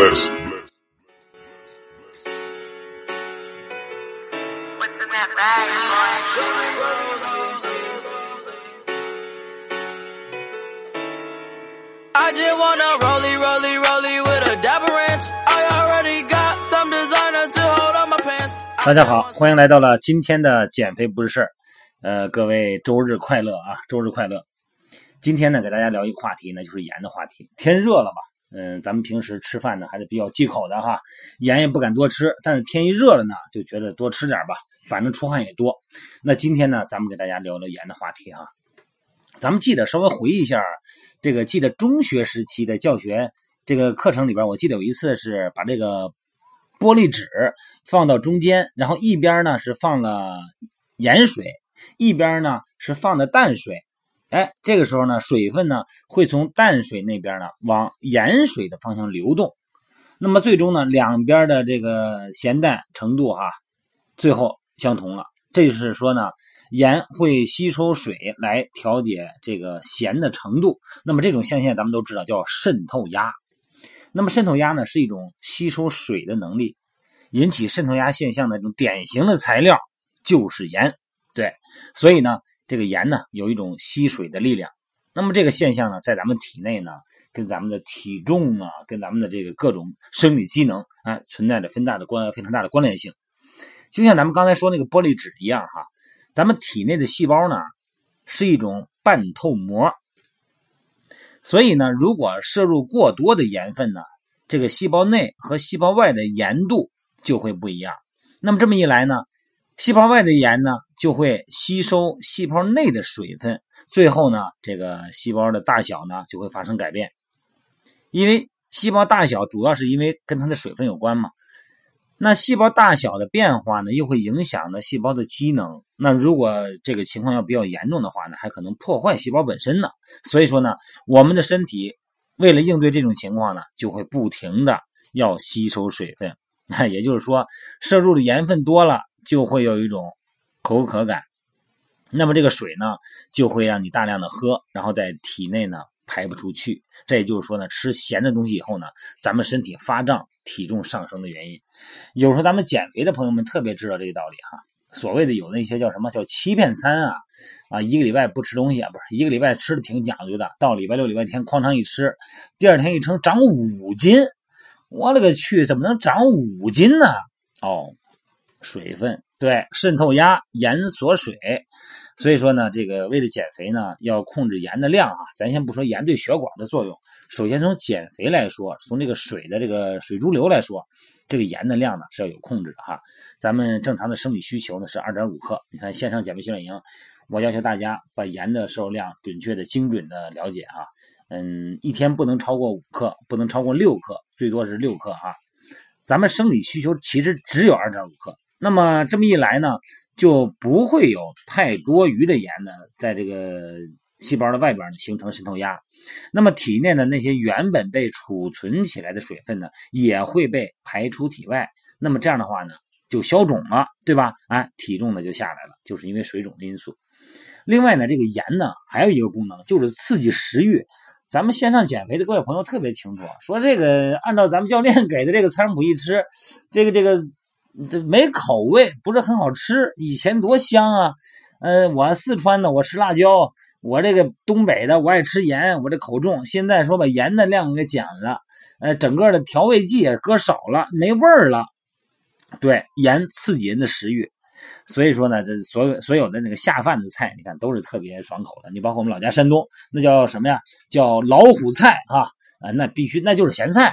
bless. What's in that bag, I just wanna rollie, rollie, rollie with a dapper ranch. I already got some designer to hold on my pants. 大家好，欢迎来到了今天的减肥不是事儿。呃，各位周日快乐啊，周日快乐。今天呢，给大家聊一个话题呢，就是盐的话题。天热了嘛，嗯、咱们平时吃饭呢还是比较忌口的哈，盐也不敢多吃。但是天一热了呢，就觉得多吃点吧，反正出汗也多。那今天呢，咱们给大家聊聊盐的话题哈。咱们记得稍微回忆一下，这个记得中学时期的教学这个课程里边，我记得有一次是把这个玻璃纸放到中间，然后一边呢是放了盐水，一边呢是放的淡水。哎，这个时候呢，水分呢会从淡水那边呢往盐水的方向流动，那么最终呢，两边的这个咸淡程度哈，最后相同了。这就是说呢，盐会吸收水来调节这个咸的程度。那么这种现象咱们都知道叫渗透压。那么渗透压呢是一种吸收水的能力，引起渗透压现象的这种典型的材料就是盐。对，所以呢，这个盐呢有一种吸水的力量。那么这个现象呢，在咱们体内呢，跟咱们的体重啊，跟咱们的这个各种生理机能啊，存在着非常大的关非常大的关联性。就像咱们刚才说那个玻璃纸一样哈，咱们体内的细胞呢是一种半透膜，所以呢，如果摄入过多的盐分呢，这个细胞内和细胞外的盐度就会不一样。那么这么一来呢，细胞外的盐呢就会吸收细胞内的水分，最后呢，这个细胞的大小呢就会发生改变。因为细胞大小主要是因为跟它的水分有关嘛。那细胞大小的变化呢，又会影响呢细胞的机能。那如果这个情况要比较严重的话呢，还可能破坏细胞本身呢。所以说呢，我们的身体为了应对这种情况呢，就会不停的要吸收水分。那 也就是说，摄入的盐分多了，就会有一种口渴感。那么这个水呢，就会让你大量的喝，然后在体内呢排不出去。这也就是说呢，吃咸的东西以后呢，咱们身体发胀、体重上升的原因。有时候咱们减肥的朋友们特别知道这个道理哈。所谓的有那些叫什么叫欺骗餐啊啊，一个礼拜不吃东西啊，不是一个礼拜吃的挺讲究的，到礼拜六、礼拜天哐当一吃，第二天一称长五斤，我勒个去，怎么能长五斤呢？哦，水分对渗透压，盐锁水。所以说呢，这个为了减肥呢，要控制盐的量啊。咱先不说盐对血管的作用，首先从减肥来说，从这个水的这个水潴留来说，这个盐的量呢是要有控制的哈。咱们正常的生理需求呢是二点五克。你看线上减肥训练营，我要求大家把盐的摄入量准确的、精准的了解哈。嗯，一天不能超过五克，不能超过六克，最多是六克哈。咱们生理需求其实只有二点五克，那么这么一来呢？就不会有太多余的盐呢，在这个细胞的外边呢形成渗透压，那么体内的那些原本被储存起来的水分呢，也会被排出体外。那么这样的话呢，就消肿了，对吧？哎，体重呢就下来了，就是因为水肿的因素。另外呢，这个盐呢还有一个功能，就是刺激食欲。咱们线上减肥的各位朋友特别清楚，说这个按照咱们教练给的这个餐谱一吃，这个这个。这没口味，不是很好吃。以前多香啊！呃，我四川的，我吃辣椒；我这个东北的，我爱吃盐，我这口重。现在说把盐的量给减了，呃，整个的调味剂也搁少了，没味儿了。对，盐刺激人的食欲，所以说呢，这所有所有的那个下饭的菜，你看都是特别爽口的。你包括我们老家山东，那叫什么呀？叫老虎菜啊！啊，那必须那就是咸菜。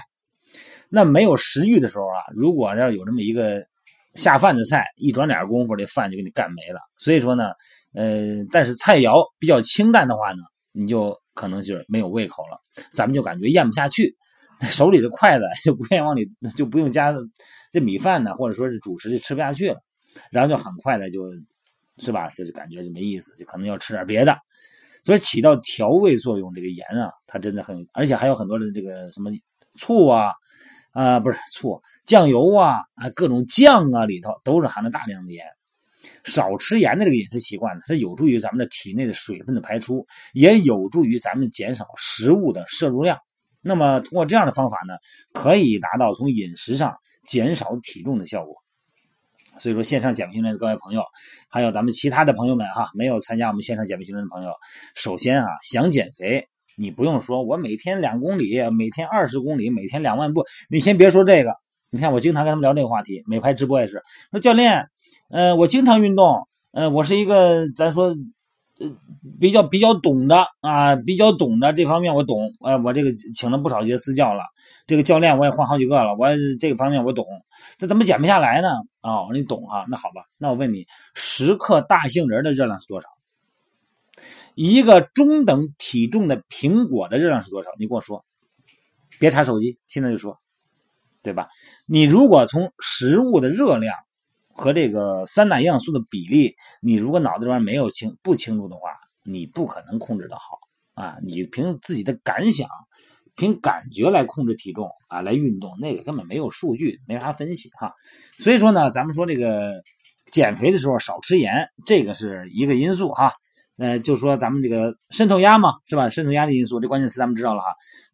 那没有食欲的时候啊，如果要有这么一个下饭的菜，一转脸功夫，这饭就给你干没了。所以说呢，呃，但是菜肴比较清淡的话呢，你就可能就是没有胃口了，咱们就感觉咽不下去，手里的筷子就不愿意往里，就不用夹这米饭呢，或者说是主食就吃不下去了，然后就很快的就，是吧？就是感觉就没意思，就可能要吃点别的。所以起到调味作用，这个盐啊，它真的很，而且还有很多的这个什么醋啊。啊，不是醋、酱油啊，啊，各种酱啊，里头都是含了大量的盐。少吃盐的这个饮食习惯呢，它有助于咱们的体内的水分的排出，也有助于咱们减少食物的摄入量。那么通过这样的方法呢，可以达到从饮食上减少体重的效果。所以说，线上减肥训练的各位朋友，还有咱们其他的朋友们哈，没有参加我们线上减肥训练的朋友，首先啊，想减肥，你不用说我每天两公里，每天二十公里，每天两万步，你先别说这个。你看，我经常跟他们聊这个话题，美拍直播也是说教练，呃，我经常运动，呃，我是一个咱说，呃，比较比较懂的啊，比较懂的这方面我懂，呃，我这个请了不少节私教了，这个教练我也换好几个了，我这个方面我懂，这怎么减不下来呢？啊，你懂啊，那好吧，那我问你，十克大杏仁的热量是多少？一个中等体重的苹果的热量是多少？你跟我说，别查手机，现在就说。对吧？你如果从食物的热量和这个三大营养素的比例，你如果脑子里边没有清不清楚的话，你不可能控制的好啊！你凭自己的感想、凭感觉来控制体重啊，来运动，那个根本没有数据，没法分析哈。所以说呢，咱们说这个减肥的时候少吃盐，这个是一个因素哈。呃，就说咱们这个渗透压嘛，是吧？渗透压的因素，这关键词咱们知道了哈。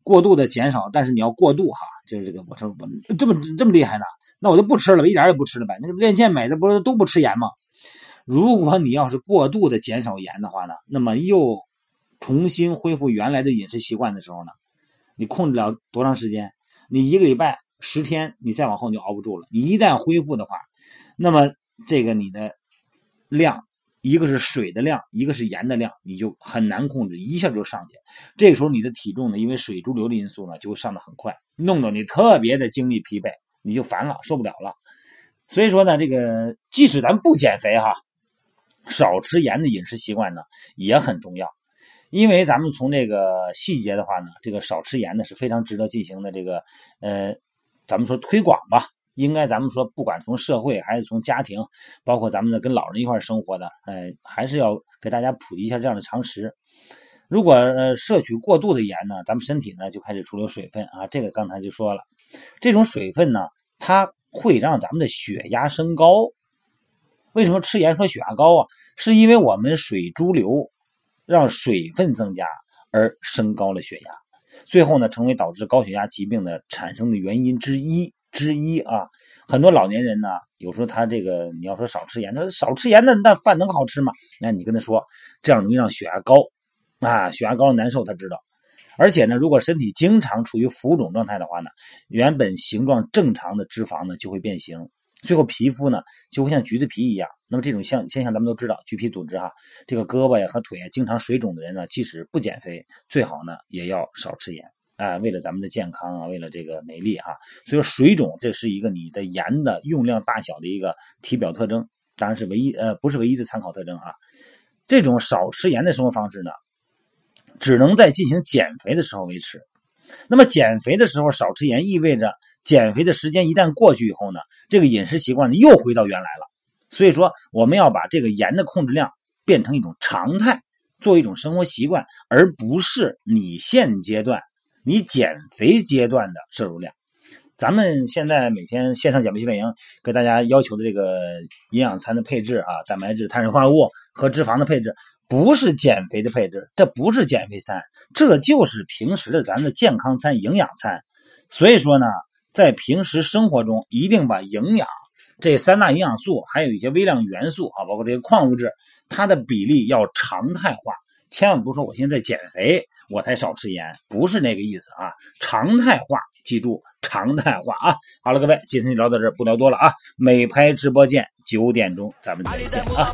过度的减少，但是你要过度哈，就是这个我说我这么这么厉害呢，那我就不吃了呗，一点也不吃了呗。那个练健美的不是都不吃盐吗？如果你要是过度的减少盐的话呢，那么又重新恢复原来的饮食习惯的时候呢，你控制了多长时间？你一个礼拜十天，你再往后你就熬不住了。你一旦恢复的话，那么这个你的量。一个是水的量，一个是盐的量，你就很难控制，一下就上去。这个时候你的体重呢，因为水潴留的因素呢，就会上的很快，弄得你特别的精力疲惫，你就烦了，受不了了。所以说呢，这个即使咱不减肥哈，少吃盐的饮食习惯呢也很重要。因为咱们从这个细节的话呢，这个少吃盐呢是非常值得进行的这个呃，咱们说推广吧。应该咱们说，不管从社会还是从家庭，包括咱们的跟老人一块生活的，呃，还是要给大家普及一下这样的常识。如果呃摄取过度的盐呢，咱们身体呢就开始储留水分啊。这个刚才就说了，这种水分呢，它会让咱们的血压升高。为什么吃盐说血压高啊？是因为我们水潴留让水分增加而升高了血压，最后呢成为导致高血压疾病的产生的原因之一。之一啊，很多老年人呢，有时候他这个你要说少吃盐，他少吃盐，那那饭能好吃吗？那你跟他说，这样容易让血压高啊，血压高难受，他知道。而且呢，如果身体经常处于浮肿状态的话呢，原本形状正常的脂肪呢就会变形，最后皮肤呢就会像橘子皮一样。那么这种现现象咱们都知道，橘皮组织哈，这个胳膊呀和腿啊经常水肿的人呢，即使不减肥，最好呢也要少吃盐。啊，为了咱们的健康啊，为了这个美丽哈，所以说水肿这是一个你的盐的用量大小的一个体表特征，当然是唯一呃不是唯一的参考特征啊。这种少吃盐的生活方式呢，只能在进行减肥的时候维持。那么减肥的时候少吃盐，意味着减肥的时间一旦过去以后呢，这个饮食习惯呢又回到原来了。所以说我们要把这个盐的控制量变成一种常态，做一种生活习惯，而不是你现阶段。你减肥阶段的摄入量，咱们现在每天线上减肥训练营给大家要求的这个营养餐的配置啊，蛋白质、碳水化合物和脂肪的配置，不是减肥的配置，这不是减肥餐，这就是平时的咱们的健康餐、营养餐。所以说呢，在平时生活中，一定把营养这三大营养素，还有一些微量元素啊，包括这些矿物质，它的比例要常态化。千万不是说我现在减肥我才少吃盐，不是那个意思啊！常态化，记住常态化啊！好了，各位，今天就聊到这儿，不聊多了啊！美拍直播间九点钟咱们再见啊！